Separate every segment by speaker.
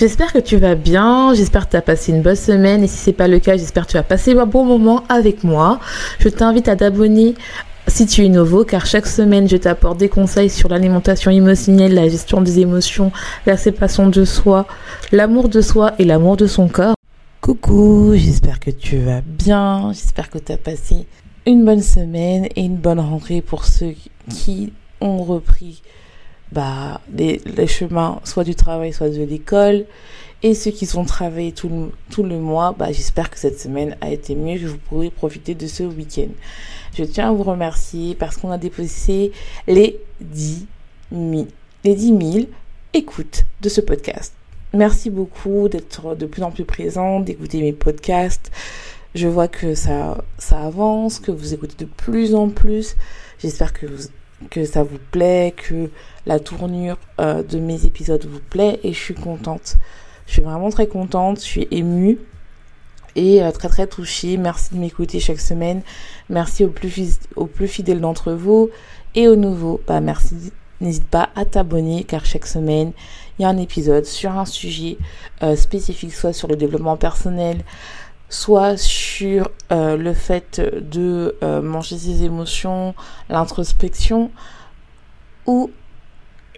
Speaker 1: J'espère que tu vas bien, j'espère que tu as passé une bonne semaine et si c'est pas le cas, j'espère que tu as passé un bon moment avec moi. Je t'invite à t'abonner si tu es nouveau car chaque semaine je t'apporte des conseils sur l'alimentation émotionnelle, la gestion des émotions, la séparation de soi, l'amour de soi et l'amour de son corps. Coucou, j'espère que tu vas bien, j'espère que tu as passé une bonne semaine et une bonne rentrée pour ceux qui ont repris bah, les, les, chemins soit du travail, soit de l'école. Et ceux qui sont travaillés tout le, tout le mois, bah, j'espère que cette semaine a été mieux, que vous pourrez profiter de ce week-end. Je tiens à vous remercier parce qu'on a déposé les 10 000, les 10 000 écoutes de ce podcast. Merci beaucoup d'être de plus en plus présent, d'écouter mes podcasts. Je vois que ça, ça avance, que vous écoutez de plus en plus. J'espère que vous, que ça vous plaît, que la tournure euh, de mes épisodes vous plaît et je suis contente. Je suis vraiment très contente, je suis émue et euh, très très touchée. Merci de m'écouter chaque semaine. Merci aux plus, fidèles d'entre vous et aux nouveaux. Bah merci. N'hésite pas à t'abonner car chaque semaine il y a un épisode sur un sujet euh, spécifique, soit sur le développement personnel, soit sur euh, le fait de euh, manger ses émotions, l'introspection, ou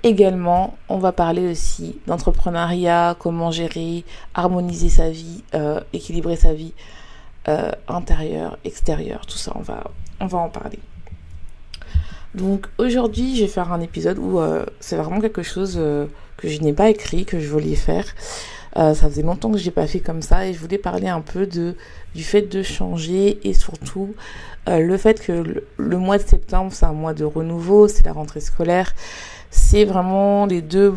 Speaker 1: également on va parler aussi d'entrepreneuriat, comment gérer, harmoniser sa vie, euh, équilibrer sa vie intérieure, extérieure, tout ça, on va, on va en parler. Donc aujourd'hui, je vais faire un épisode où c'est vraiment quelque chose que je n'ai pas écrit, que je voulais faire. Euh, ça faisait longtemps que j'ai pas fait comme ça et je voulais parler un peu de du fait de changer et surtout euh, le fait que le, mois de septembre c'est un mois de renouveau, c'est la rentrée scolaire, c'est vraiment les deux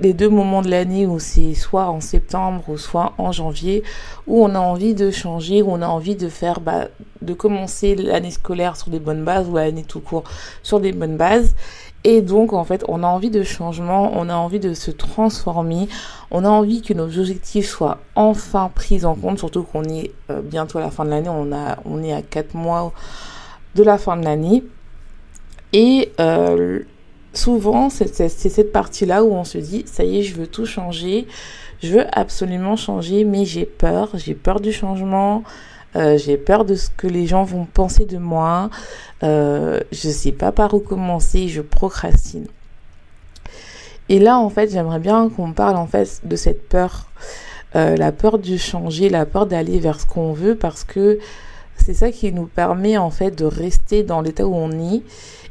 Speaker 1: les deux moments de l'année où c'est soit en septembre ou soit en janvier où on a envie de changer, où on a envie de faire bah, de commencer l'année scolaire sur des bonnes bases ou l'année tout court sur des bonnes bases et donc, en fait, on a envie de changement, on a envie de se transformer, on a envie que nos objectifs soient enfin pris en compte, surtout qu'on est euh, bientôt à la fin de l'année, on, a, on est à 4 mois de la fin de l'année. Et euh, souvent, c'est cette partie-là où on se dit, ça y est, je veux tout changer, je veux absolument changer, mais j'ai peur, j'ai peur du changement, euh, j'ai peur de ce que les gens vont penser de moi. Euh, je sais pas par où commencer, je procrastine. Et là, en fait, j'aimerais bien qu'on parle en fait de cette peur, euh, la peur de changer, la peur d'aller vers ce qu'on veut, parce que c'est ça qui nous permet en fait de rester dans l'état où on est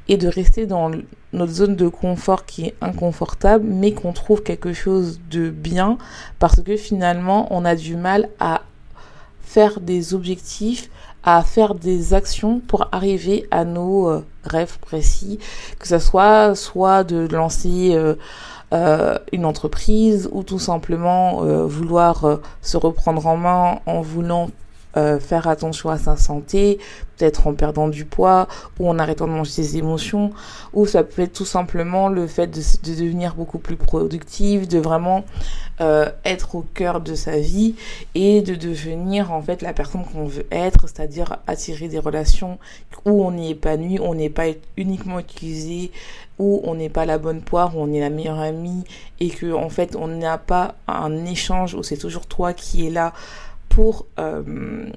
Speaker 1: et de rester dans notre zone de confort qui est inconfortable, mais qu'on trouve quelque chose de bien, parce que finalement, on a du mal à faire des objectifs, à faire des actions pour arriver à nos euh, rêves précis, que ce soit soit de lancer euh, euh, une entreprise ou tout simplement vouloir se reprendre en main en voulant faire attention à sa santé, peut-être en perdant du poids ou en arrêtant de manger ses émotions, ou ça peut être tout simplement le fait de, de devenir beaucoup plus productif, de vraiment euh, être au cœur de sa vie et de devenir en fait la personne qu'on veut être, c'est-à-dire attirer des relations où on est épanoui, on n'est pas uniquement utilisé, où on n'est pas la bonne poire, où on est la meilleure amie et que en fait on n'a pas un échange où c'est toujours toi qui es là pour euh,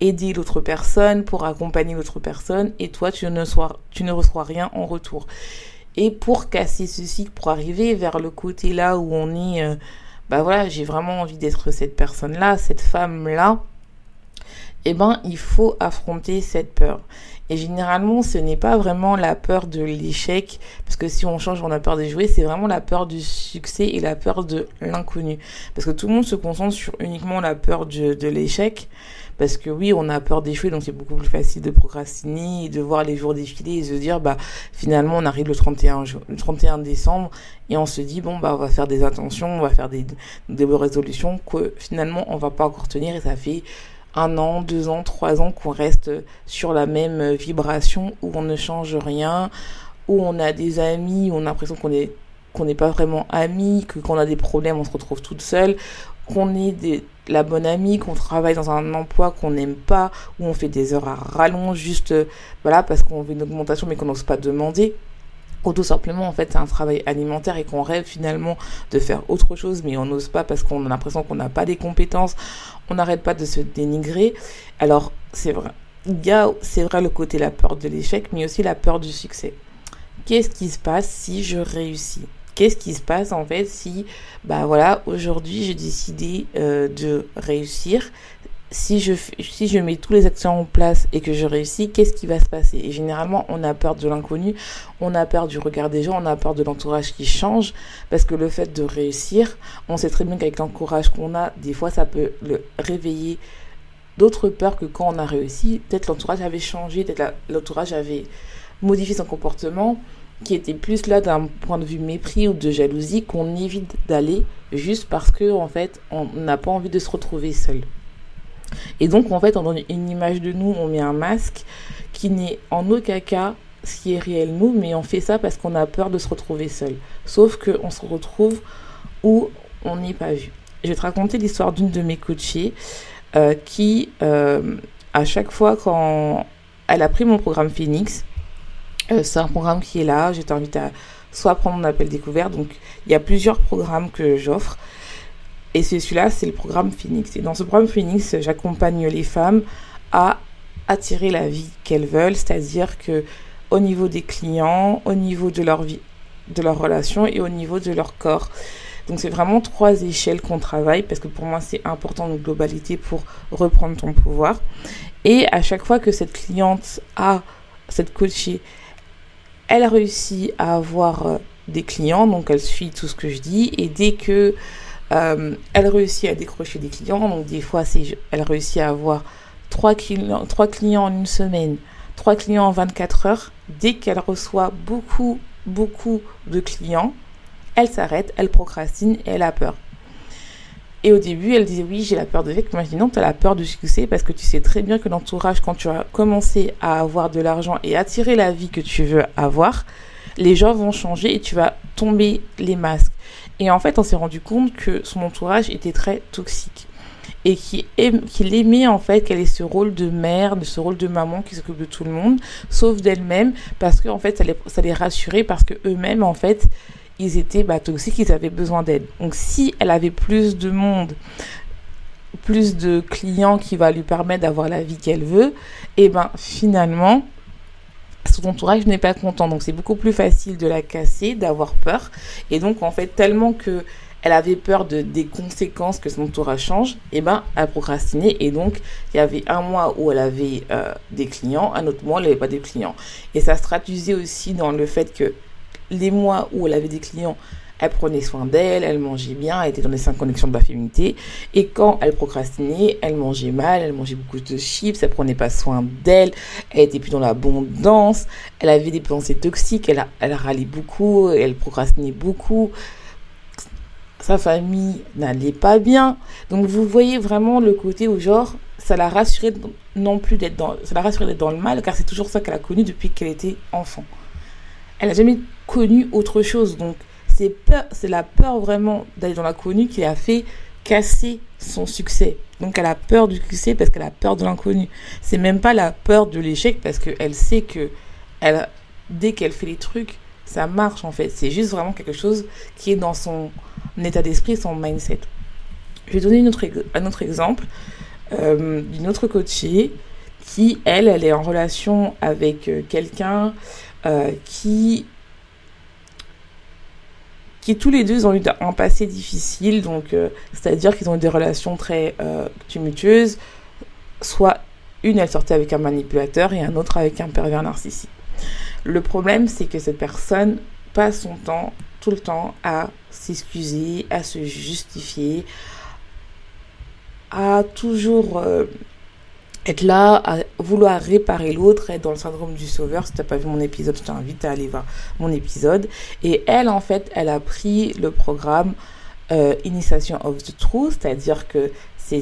Speaker 1: aider l'autre personne, pour accompagner l'autre personne et toi tu ne, sois, tu ne reçois rien en retour. Et pour casser ceci, pour arriver vers le côté là où on est euh, bah voilà, j'ai vraiment envie d'être cette personne-là, cette femme-là, eh ben, il faut affronter cette peur. Et généralement, ce n'est pas vraiment la peur de l'échec, parce que si on change, on a peur d'échouer, c'est vraiment la peur du succès et la peur de l'inconnu. Parce que tout le monde se concentre sur uniquement la peur de, de l'échec, parce que oui, on a peur d'échouer, donc c'est beaucoup plus facile de procrastiner de voir les jours défiler et de se dire, bah, finalement, on arrive le 31, le 31 décembre et on se dit, bon, bah, on va faire des intentions, on va faire des, des résolutions que finalement, on va pas encore tenir et ça fait un an, deux ans, trois ans qu'on reste sur la même vibration où on ne change rien, où on a des amis, où on a l'impression qu'on est qu'on n'est pas vraiment amis, que quand on a des problèmes, on se retrouve toute seule, qu'on est des, la bonne amie, qu'on travaille dans un emploi qu'on n'aime pas, où on fait des heures à rallonge, juste voilà parce qu'on veut une augmentation mais qu'on n'ose pas demander ou tout simplement en fait c'est un travail alimentaire et qu'on rêve finalement de faire autre chose mais on n'ose pas parce qu'on a l'impression qu'on n'a pas des compétences, on n'arrête pas de se dénigrer. Alors c'est vrai, il y a c'est vrai le côté la peur de l'échec mais aussi la peur du succès. Qu'est-ce qui se passe si je réussis? Qu'est-ce qui se passe en fait si bah voilà aujourd'hui j'ai décidé euh, de réussir si je, si je mets tous les actions en place et que je réussis, qu'est-ce qui va se passer? Et généralement, on a peur de l'inconnu, on a peur du regard des gens, on a peur de l'entourage qui change, parce que le fait de réussir, on sait très bien qu'avec l'encourage qu'on a, des fois, ça peut le réveiller d'autres peurs que quand on a réussi. Peut-être l'entourage avait changé, peut-être l'entourage avait modifié son comportement, qui était plus là d'un point de vue mépris ou de jalousie qu'on évite d'aller juste parce que en fait on n'a pas envie de se retrouver seul. Et donc, en fait, on donne une image de nous, on met un masque qui n'est en aucun cas ce qui est réel nous, mais on fait ça parce qu'on a peur de se retrouver seul. Sauf qu'on se retrouve où on n'est pas vu. Je vais te raconter l'histoire d'une de mes coachées euh, qui, euh, à chaque fois quand elle a pris mon programme Phoenix, euh, c'est un programme qui est là, je t'invite à soit prendre mon appel découvert, donc il y a plusieurs programmes que j'offre. Et celui-là, c'est le programme Phoenix. Et dans ce programme Phoenix, j'accompagne les femmes à attirer la vie qu'elles veulent, c'est-à-dire que au niveau des clients, au niveau de leur vie, de leur relation et au niveau de leur corps. Donc c'est vraiment trois échelles qu'on travaille parce que pour moi c'est important une globalité pour reprendre ton pouvoir. Et à chaque fois que cette cliente a cette coachée, elle réussit à avoir euh, des clients, donc elle suit tout ce que je dis et dès que euh, elle réussit à décrocher des clients. Donc, des fois, elle réussit à avoir trois clients, clients en une semaine, trois clients en 24 heures. Dès qu'elle reçoit beaucoup, beaucoup de clients, elle s'arrête, elle procrastine et elle a peur. Et au début, elle disait oui, j'ai la peur de vivre. Dis non, tu as la peur du succès parce que tu sais très bien que l'entourage, quand tu as commencé à avoir de l'argent et attirer la vie que tu veux avoir, les gens vont changer et tu vas tomber les masques. Et en fait, on s'est rendu compte que son entourage était très toxique et qu'il aimait en fait qu'elle ait ce rôle de mère, de ce rôle de maman qui s'occupe de tout le monde, sauf d'elle-même, parce que en fait ça les, ça les rassurait parce que eux-mêmes en fait ils étaient bah, toxiques, ils avaient besoin d'aide. Donc si elle avait plus de monde, plus de clients qui va lui permettre d'avoir la vie qu'elle veut, et eh ben finalement son entourage n'est pas content. Donc c'est beaucoup plus facile de la casser, d'avoir peur. Et donc en fait, tellement que elle avait peur de, des conséquences que son entourage change, et eh ben elle procrastinait. Et donc il y avait un mois où elle avait euh, des clients, un autre mois elle n'avait pas de clients. Et ça se traduisait aussi dans le fait que les mois où elle avait des clients, elle prenait soin d'elle, elle mangeait bien, elle était dans les cinq connexions de la féminité. Et quand elle procrastinait, elle mangeait mal, elle mangeait beaucoup de chips, elle prenait pas soin d'elle, elle était plus dans l'abondance, elle avait des pensées toxiques, elle, elle râlait beaucoup, elle procrastinait beaucoup. Sa famille n'allait pas bien. Donc vous voyez vraiment le côté où genre ça l'a rassurée non plus d'être dans ça l'a rassurée d'être dans le mal car c'est toujours ça qu'elle a connu depuis qu'elle était enfant. Elle n'a jamais connu autre chose donc c'est la peur vraiment d'aller dans l'inconnu qui a fait casser son succès. Donc elle a peur du succès parce qu'elle a peur de l'inconnu. C'est même pas la peur de l'échec parce qu'elle sait que dès qu'elle fait les trucs, ça marche en fait. C'est juste vraiment quelque chose qui est dans son état d'esprit, son mindset. Je vais donner une un autre exemple euh, d'une autre coachée qui, elle, elle est en relation avec euh, quelqu'un euh, qui qui tous les deux ont eu un passé difficile, donc euh, c'est-à-dire qu'ils ont eu des relations très euh, tumultueuses, soit une, elle sortait avec un manipulateur et un autre avec un pervers narcissique. Le problème, c'est que cette personne passe son temps, tout le temps, à s'excuser, à se justifier, à toujours euh, être là, à vouloir réparer l'autre, être dans le syndrome du sauveur. Si t'as pas vu mon épisode, je t'invite à aller voir mon épisode. Et elle, en fait, elle a pris le programme euh, Initiation of the Truth, c'est-à-dire que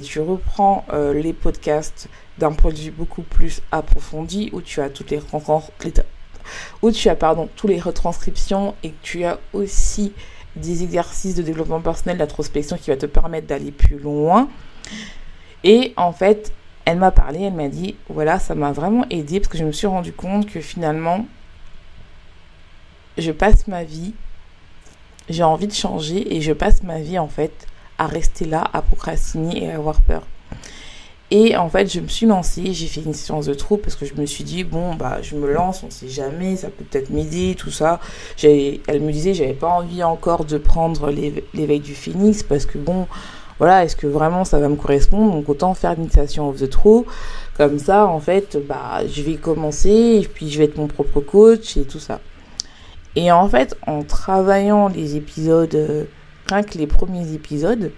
Speaker 1: tu reprends euh, les podcasts d'un point de vue beaucoup plus approfondi où tu as toutes les où tu as pardon tous les retranscriptions et que tu as aussi des exercices de développement personnel, d'introspection qui va te permettre d'aller plus loin. Et en fait, elle m'a parlé, elle m'a dit, voilà, ça m'a vraiment aidé parce que je me suis rendu compte que finalement, je passe ma vie, j'ai envie de changer et je passe ma vie en fait à rester là, à procrastiner et à avoir peur. Et en fait, je me suis lancée, j'ai fait une séance de troupe parce que je me suis dit, bon, bah, je me lance, on sait jamais, ça peut peut-être m'aider, tout ça. Elle me disait, j'avais pas envie encore de prendre l'éveil du phénix parce que bon, voilà, est-ce que vraiment ça va me correspondre Donc autant faire l'initiation of the true. Comme ça, en fait, bah, je vais commencer et puis je vais être mon propre coach et tout ça. Et en fait, en travaillant les épisodes, euh, rien que les premiers épisodes,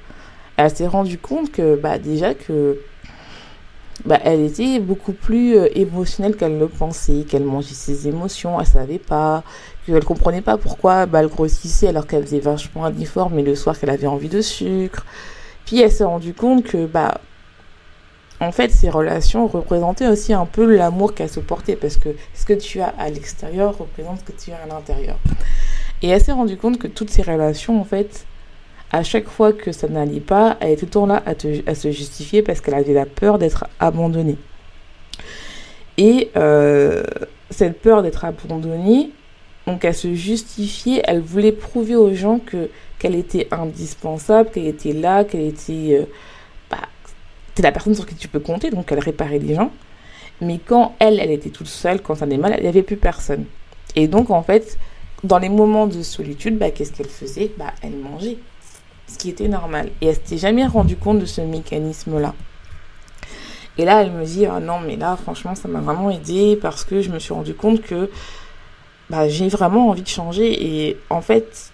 Speaker 1: elle s'est rendue compte que, bah, déjà que, bah, elle était beaucoup plus euh, émotionnelle qu'elle le pensait, qu'elle mangeait ses émotions, elle savait pas, qu'elle comprenait pas pourquoi bah, elle grossissait alors qu'elle faisait vachement un mais le soir qu'elle avait envie de sucre, puis elle s'est rendue compte que, bah, en fait, ces relations représentaient aussi un peu l'amour qu'elle se portait, parce que ce que tu as à l'extérieur représente ce que tu as à l'intérieur. Et elle s'est rendue compte que toutes ces relations, en fait, à chaque fois que ça n'allait pas, elle était tout le temps là à, se justifier parce qu'elle avait la peur d'être abandonnée. Et euh, cette peur d'être abandonnée, donc elle se justifiait, elle voulait prouver aux gens que qu'elle était indispensable, qu'elle était là, qu'elle était euh, bah, la personne sur qui tu peux compter, donc elle réparait les gens. Mais quand elle, elle était toute seule, quand ça allait mal, il n'y avait plus personne. Et donc en fait, dans les moments de solitude, bah, qu'est-ce qu'elle faisait? Bah, Elle mangeait, ce qui était normal. Et elle s'était jamais rendue compte de ce mécanisme-là. Et là, elle me dit, ah non, mais là, franchement, ça m'a vraiment aidé parce que je me suis rendu compte que bah, j'ai vraiment envie de changer. Et en fait,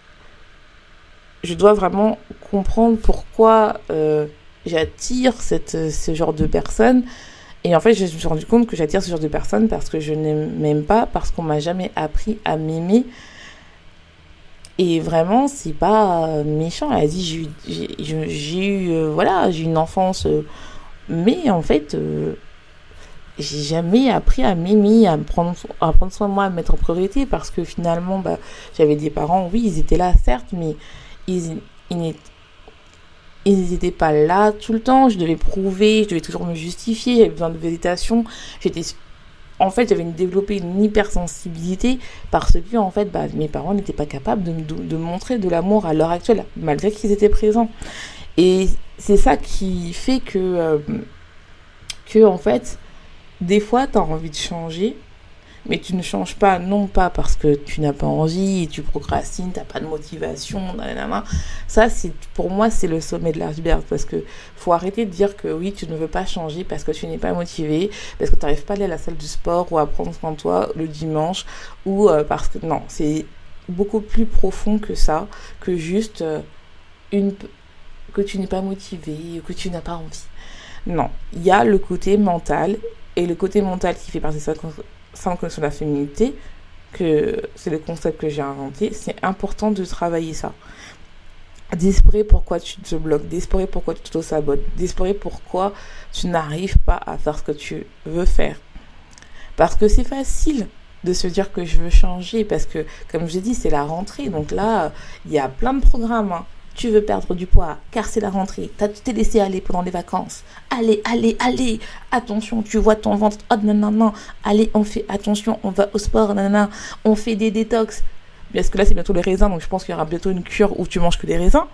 Speaker 1: je dois vraiment comprendre pourquoi euh, j'attire cette, ce genre de personnes. Et en fait, je me suis rendu compte que j'attire ce genre de personnes parce que je n'aime pas, parce qu'on m'a jamais appris à m'aimer. Et vraiment, c'est pas méchant. Elle a dit, j'ai eu, euh, voilà, j'ai une enfance, euh, mais en fait, j'ai jamais appris à m'aimer, à prendre, à prendre soin de moi, à me mettre en priorité parce que finalement, bah, j'avais des parents, oui, ils étaient là, certes, mais ils, n'étaient pas là tout le temps. Je devais prouver, je devais toujours me justifier, j'avais besoin de validation. J'étais en fait, j'avais développé une hypersensibilité parce que, en fait, bah, mes parents n'étaient pas capables de, de, montrer de l'amour à l'heure actuelle, malgré qu'ils étaient présents. Et c'est ça qui fait que, euh, que, en fait, des fois, tu as envie de changer, mais tu ne changes pas, non pas parce que tu n'as pas envie, tu procrastines, tu n'as pas de motivation, ça, c'est pour moi, c'est le sommet de l'iceberg, parce que faut arrêter de dire que oui, tu ne veux pas changer parce que tu n'es pas motivé, parce que tu n'arrives pas à aller à la salle du sport ou à prendre soin de toi le dimanche, ou euh, parce que non, c'est beaucoup plus profond que ça, que juste euh, une que tu n'es pas motivé, que tu n'as pas envie. Non, il y a le côté mental et le côté mental qui fait partie de ça sans connaître la féminité, que c'est le concept que j'ai inventé, c'est important de travailler ça. D'espérer pourquoi tu te bloques, d'espérer pourquoi tu te sabotes, d'espérer pourquoi tu n'arrives pas à faire ce que tu veux faire. Parce que c'est facile de se dire que je veux changer, parce que, comme je l'ai dit, c'est la rentrée. Donc là, il y a plein de programmes. Hein tu veux perdre du poids, car c'est la rentrée, tu t'es laissé aller pendant les vacances. Allez, allez, allez, attention, tu vois ton ventre, oh non, non, non, allez, on fait attention, on va au sport, non, on fait des détox. Parce que là, c'est bientôt les raisins, donc je pense qu'il y aura bientôt une cure où tu manges que des raisins.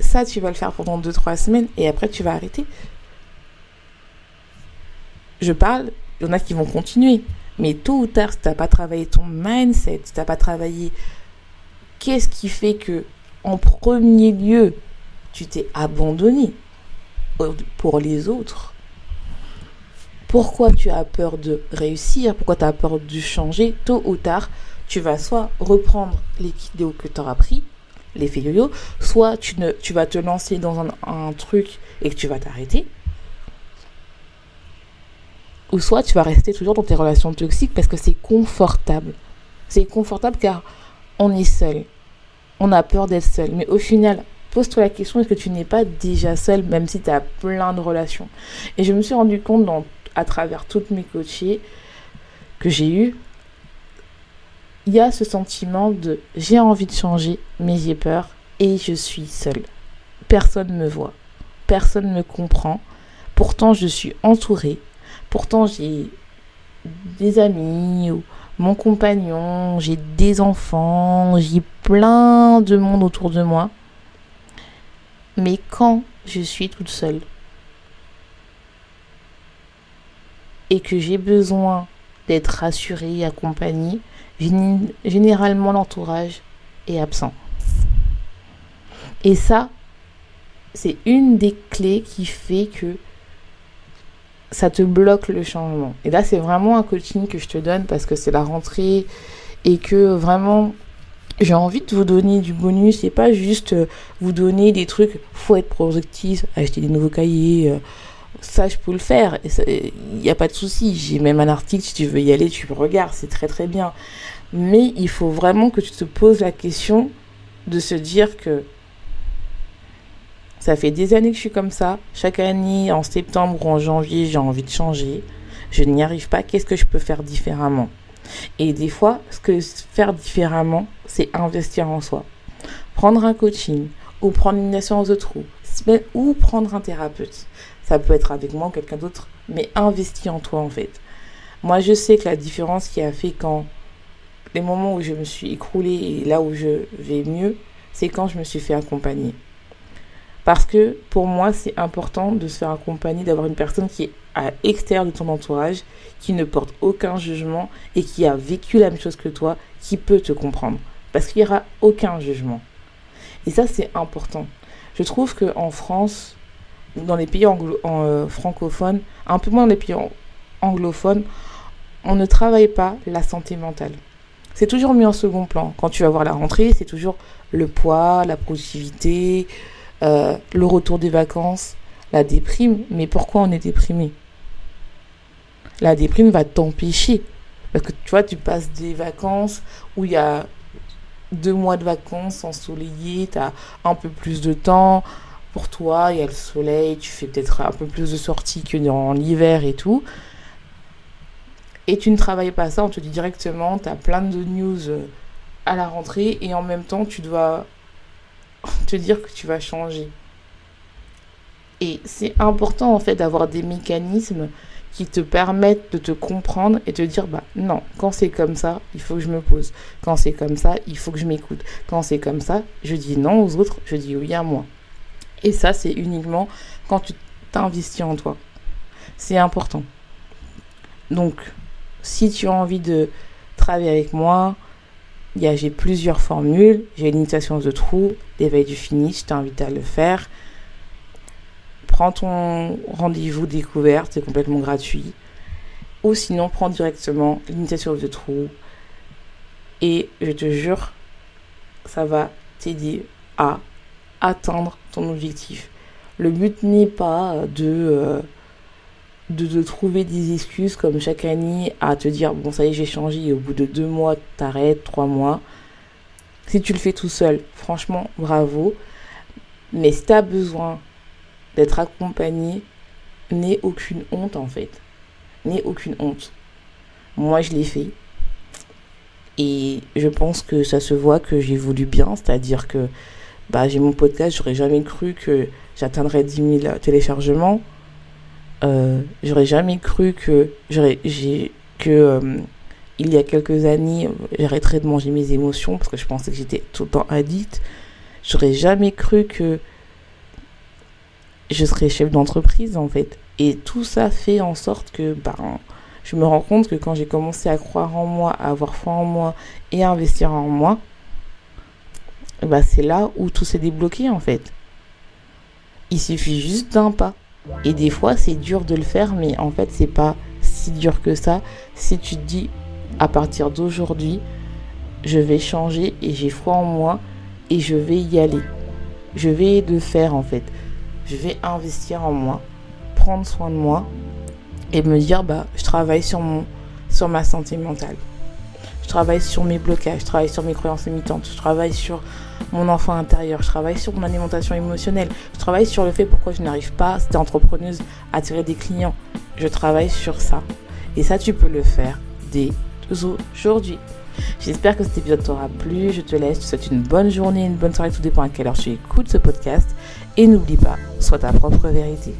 Speaker 1: Ça, tu vas le faire pendant 2-3 semaines et après, tu vas arrêter. Je parle, il y en a qui vont continuer. Mais tôt ou tard, si tu n'as pas travaillé ton mindset, si tu n'as pas travaillé qu'est-ce qui fait que, en premier lieu, tu t'es abandonné pour les autres? Pourquoi tu as peur de réussir? Pourquoi tu as peur de changer? Tôt ou tard, tu vas soit reprendre les vidéos que tu auras pris, l'effet yo-yo, soit tu, vas te lancer dans un, truc et tu vas t'arrêter, ou soit tu vas rester toujours dans tes relations toxiques parce que c'est confortable. C'est confortable car on est seul. On a peur d'être seul. Mais au final, pose-toi la question est-ce que tu n'es pas déjà seul même si tu as plein de relations? Et je me suis rendu compte à travers toutes mes coachées que j'ai eues, il y a ce sentiment de j'ai envie de changer, mais j'ai peur et je suis seule. Personne ne me voit, personne ne me comprend. Pourtant, je suis entourée. Pourtant, j'ai des amis, mon compagnon, j'ai des enfants, j'ai plein de monde autour de moi. Mais quand je suis toute seule et que j'ai besoin d'être rassurée, accompagnée, généralement l'entourage est absent. Et ça, c'est une des clés qui fait que ça te bloque le changement. Et là, c'est vraiment un coaching que je te donne parce que c'est la rentrée et que vraiment, j'ai envie de vous donner du bonus et pas juste euh, vous donner des trucs, faut être productif, acheter des nouveaux cahiers. Euh, ça, je peux le faire. Il n'y a pas de souci. J'ai même un article, si tu veux y aller, tu regardes, c'est très très bien. Mais il faut vraiment que tu te poses la question de se dire que ça fait des années que je suis comme ça. Chaque année, en septembre ou en janvier, j'ai envie de changer. Je n'y arrive pas. Qu'est-ce que je peux faire différemment? Et des fois, ce que faire différemment, c'est investir en soi. Prendre un coaching ou prendre une assurance de trou ou prendre un thérapeute. Ça peut être avec moi ou quelqu'un d'autre, mais investir en toi en fait. Moi, je sais que la différence qui a fait quand les moments où je me suis écroulée et là où je vais mieux, c'est quand je me suis fait accompagner. Parce que pour moi, c'est important de se faire accompagner, d'avoir une personne qui est à l'extérieur de ton entourage, qui ne porte aucun jugement et qui a vécu la même chose que toi, qui peut te comprendre. Parce qu'il n'y aura aucun jugement. Et ça, c'est important. Je trouve qu'en France, dans les pays euh, francophones, un peu moins dans les pays anglophones, on ne travaille pas la santé mentale. C'est toujours mis en second plan. Quand tu vas voir la rentrée, c'est toujours le poids, la productivité, euh, le retour des vacances, la déprime. Mais pourquoi on est déprimé? La déprime va t'empêcher. Parce que tu vois, tu passes des vacances où il y a deux mois de vacances ensoleillées, tu as un peu plus de temps pour toi, il y a le soleil, tu fais peut-être un peu plus de sorties que dans l'hiver et tout. Et tu ne travailles pas ça, on te dit directement, tu as plein de news à la rentrée et en même temps tu dois te dire que tu vas changer. Et c'est important en fait d'avoir des mécanismes qui te permettent de te comprendre et te dire bah non, quand c'est comme ça, il faut que je me pose. Quand c'est comme ça, il faut que je m'écoute. Quand c'est comme ça, je dis non aux autres, je dis oui à moi. Et ça, c'est uniquement quand tu t'investis en toi. C'est important. Donc, si tu as envie de travailler avec moi, j'ai plusieurs formules. J'ai l'initiation de trou, l'éveil du finish, je t'invite à le faire. Prends ton rendez-vous découverte, c'est complètement gratuit. Ou sinon, prends directement l'initiation de trou. Et je te jure, ça va t'aider à atteindre ton objectif. Le but n'est pas de, euh, de, trouver des excuses comme chaque année à te dire bon ça y est j'ai changé au bout de deux mois t'arrêtes, trois mois. Si tu le fais tout seul, franchement bravo. Mais si tu as besoin d'être accompagné, n'aie aucune honte en fait. N'aie aucune honte. Moi je l'ai fait. Et je pense que ça se voit que j'ai voulu bien, c'est-à-dire que bah, j'ai mon podcast, j'aurais jamais cru que j'atteindrais 10 000 téléchargements. Euh, j'aurais jamais cru que j'aurais j'ai que euh, il y a quelques années j'arrêterais de manger mes émotions parce que je pensais que j'étais tout le temps addict. J'aurais jamais cru que je serais chef d'entreprise en fait. Et tout ça fait en sorte que ben je me rends compte que quand j'ai commencé à croire en moi à avoir foi en moi et à investir en moi ben c'est là où tout s'est débloqué en fait. Il suffit juste d'un pas Et des fois, c'est dur de le faire, mais en fait, c'est pas si dur que ça. Si tu te dis, à partir d'aujourd'hui, je vais changer et j'ai foi en moi et je vais y aller. Je vais le faire en fait. Je vais investir en moi, prendre soin de moi et me dire bah je travaille sur mon sur ma santé mentale. Je travaille sur mes blocages, je travaille sur mes croyances limitantes, je travaille sur mon enfant intérieur, je travaille sur mon alimentation émotionnelle, je travaille sur le fait pourquoi je n'arrive pas, c'était entrepreneuse, à attirer des clients. Je travaille sur ça. Et ça, tu peux le faire dès aujourd'hui. J'espère que cet épisode t'aura plu. Je te laisse. Je te souhaite une bonne journée, une bonne soirée. Tout dépend à quelle heure tu écoutes ce podcast. Et n'oublie pas, sois ta propre vérité.